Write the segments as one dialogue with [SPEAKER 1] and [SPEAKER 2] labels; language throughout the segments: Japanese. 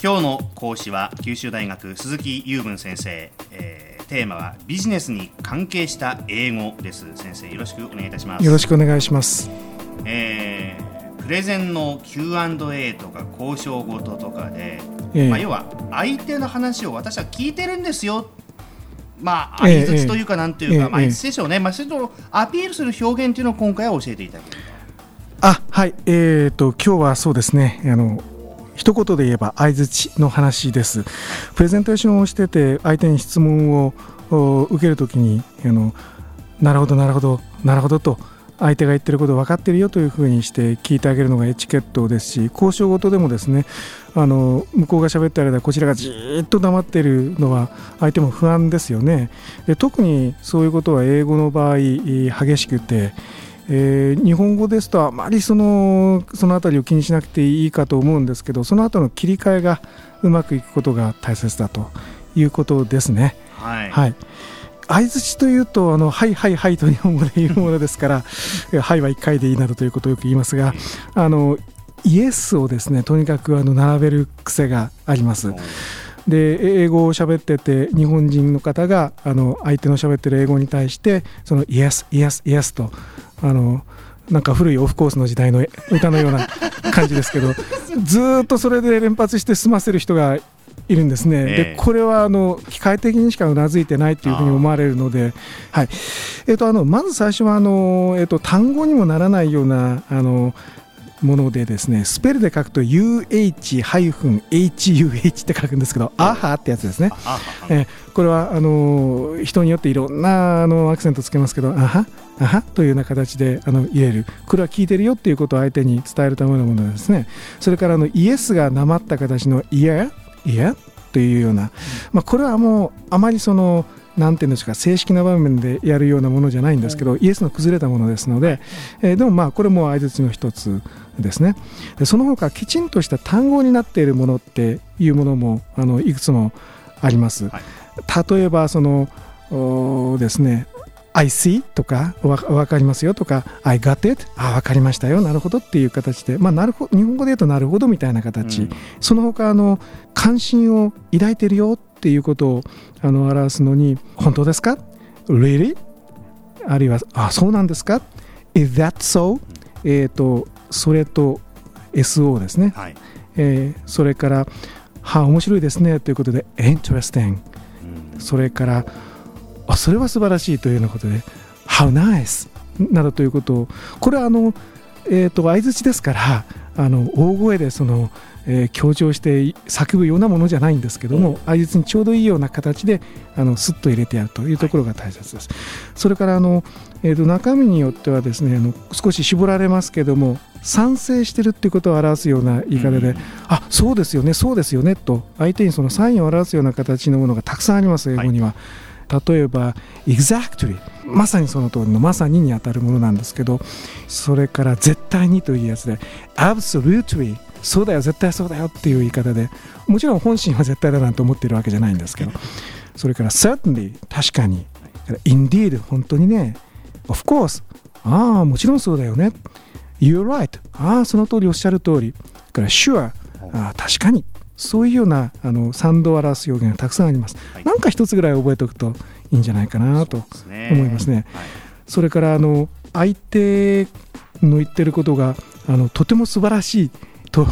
[SPEAKER 1] 今日の講師は九州大学鈴木雄文先生、えー、テーマはビジネスに関係した英語です。先生よろしくお願いいたします。
[SPEAKER 2] よろしくお願いします、
[SPEAKER 1] えー、プレゼンの Q&A とか交渉事とかで、えー、まあ、要は相手の話を私は聞いてるんですよ。まあ、相づちというか、なんというか、まあ、いつでしょうね、まあ、それとアピールする表現というのを今回は教えていただける
[SPEAKER 2] あはい、えーと、今日はそうですね、あの一言で言えば相づちの話です。プレゼンテーションをしてて、相手に質問を受けるときにあの、なるほど、なるほど、なるほどと。相手が言ってること分かってるよというふうにして聞いてあげるのがエチケットですし交渉事でもですねあの向こうが喋ってる間こちらがじーっと黙っているのは相手も不安ですよねで特にそういうことは英語の場合激しくてえー、日本語ですとあまりそのその辺りを気にしなくていいかと思うんですけどその後の切り替えがうまくいくことが大切だということですね。
[SPEAKER 1] はい、はい
[SPEAKER 2] 相づちというと、あの、はいはいはいと日本語で言うものですから、はいは1回でいいなどということをよく言いますが、あの、イエスをですね、とにかくあの並べる癖があります。で英語を喋ってて日本人の方があの相手の喋ってる英語に対してそのイエスイエスイエスとあのなんか古いオフコースの時代の歌のような 感じですけどずっとそれで連発して済ませる人がいるんですね、でこれはあの機械的にしかうなずいてないというふうに思われるので、はい。えー、とあのまず最初はあの、えー、と単語にもならないようなあのものでですねスペルで書くと UH-HUH って書くんですけど、アハってやつですね、えこれはあの人によっていろんなあのアクセントつけますけどアハアハというような形であの入れる。これは聞いてるよっていうことを相手に伝えるためのものですね。それからあのイエスがなまった形のイヤイヤというような、まあ、これはもうあまりそのなんていうんですか正式な場面でやるようなものじゃないんですけど、イエスの崩れたものですので、えー、でもまあこれも相づちの一つですね。でその他きちんとした単語になっているものっていうものもあのいくつもあります、はい、例えばそのですね I see とかわかりますよとか I got it あ分かりましたよなるほどっていう形で、まあ、なるほ日本語で言うとなるほどみたいな形、うん、その他あの関心を抱いてるよっていうことをあの表すのに本当ですか？Really? あるいはあそうなんですか？Is that so? えっ、とそれと SO ですね、はい、えー、それからは面白いですね。ということで Interesting、うん、それからあそれは素晴らしいというようなことで How nice などということをこれはあの、えーと、相づちですからあの大声でその、えー、強調して叫ぶようなものじゃないんですけども、相づちにちょうどいいような形であのスッと入れてやるというところが大切です。はい、それからあの、えーと、中身によってはですねあの少し絞られますけども賛成してるっていうことを表すような言い方で、うん、あそうですよねそうですよねと相手にそのサインを表すような形のものがたくさんあります英語には。はい例えば exactly まさにその通りのまさににあたるものなんですけどそれから絶対にというやつで absolutely そうだよ絶対そうだよっていう言い方でもちろん本心は絶対だなんて思っているわけじゃないんですけどそれから certainly 確かに。indeed 本当にね。of course ああもちろんそうだよね。you're right ああその通りおっしゃる通り。から sure ああ確かに。そういうようなあの賛同を表す表現がたくさんあります。はい、なんか一つぐらい覚えておくといいんじゃないかなと思いますね。そ、ねはい、それからあの相手の言ってることがあのとても素晴らしいと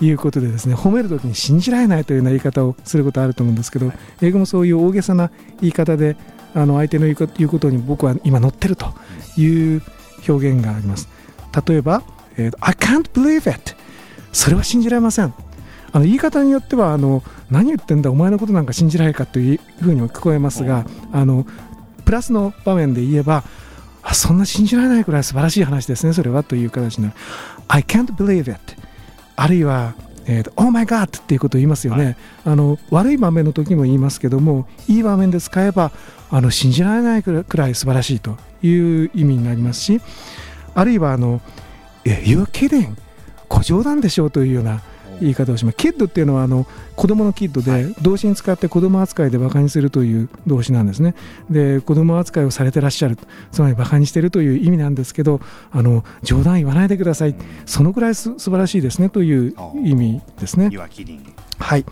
[SPEAKER 2] いうことでですね褒めるときに信じられないというような言い方をすることあると思うんですけど、はい、英語もそういう大げさな言い方であの相手の言うことに僕は今乗ってるという表現があります。例えば、えー、I can't believe it それは信じられませんあの言い方によってはあの何言ってんだお前のことなんか信じられるかというふうにも聞こえますがあのプラスの場面で言えばあそんな信じられないくらい素晴らしい話ですねそれはという形になる。I can't believe it あるいはえー、Oh my God っていうことを言いますよね、はい、あの悪い場面の時も言いますけどもいい場面で使えばあの信じられないくらい素晴らしいという意味になりますしあるいはあの You're kidding 小冗談でしょうというような言い方をします。キッドっていうのはあの子供のキッドで動詞に使って子供扱いでバカにするという動詞なんですね。で子供扱いをされてらっしゃるつまりバカにしてるという意味なんですけどあの冗談言わないでくださいそのぐらいす素晴らしいですねという意味ですね。はい、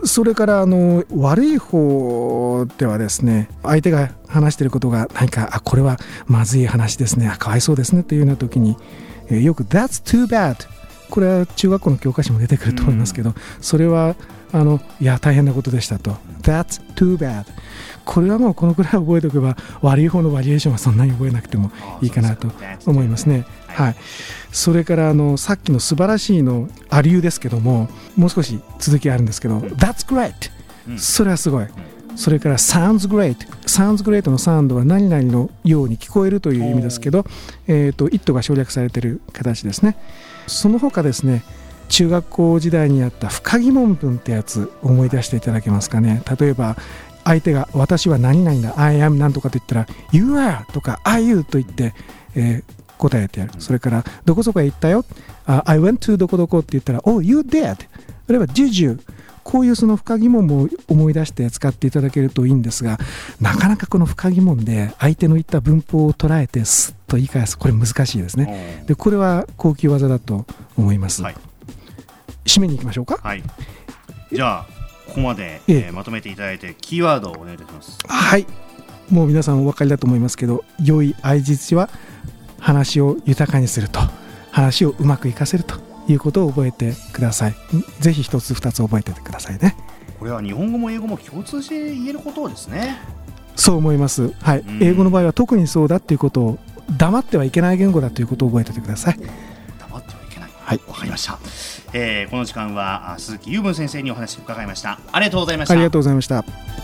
[SPEAKER 2] うん、それからあの悪い方ではですね相手が話していることが何かあこれはまずい話ですねあかわいそうですねというような時に、えー、よく「That's too bad」これは中学校の教科書も出てくると思いますけど、うん、それはあのいや大変なことでしたと「That's too bad」これはもうこのくらい覚えておけば悪い方のバリエーションはそんなに覚えなくてもいいかなと思いますね。はい、それからあのさっきの素晴らしいのアリューですけどももう少し続きあるんですけど「That's great」それはすごい。それから sounds great sounds great のサウンドは何々のように聞こえるという意味ですけど、えーと、と it が省略されている形ですね。その他ですね中学校時代にあった不可疑問文ってやつ思い出していただけますかね。例えば相手が私は何々だ I am なんとかと言ったら You are とか Are you と言って、えー、答えてやる。それからどこそこへ行ったよ。I went to どこどこって言ったら Oh you did あるいは Did you こういうその不可疑問も思い出して使っていただけるといいんですがなかなかこの不可疑問で相手の言った文法を捉えてスッと言い返す。これ難しいですね。でこれは高級技だと思います、はい、締めに行きましょうか、
[SPEAKER 1] はい、じゃあここまで、ええ。まとめていただいてキーワードをお願いいたします。
[SPEAKER 2] はい。もう皆さんお分かりだと思いますけど良い相槌は話を豊かにすると。話をうまくいかせるということを覚えてください。ぜひ一つ二つ覚えててくださいね。
[SPEAKER 1] これは日本語も英語も共通して言えることですね。
[SPEAKER 2] そう思います。はい、英語の場合は特にそうだっていうことを黙ってはいけない言語だということを覚えててください。
[SPEAKER 1] 黙ってはいけない。はい。わかりました。えー、この時間は鈴木雄文先生にお話を伺いました。ありがとうございました。
[SPEAKER 2] ありがとうございました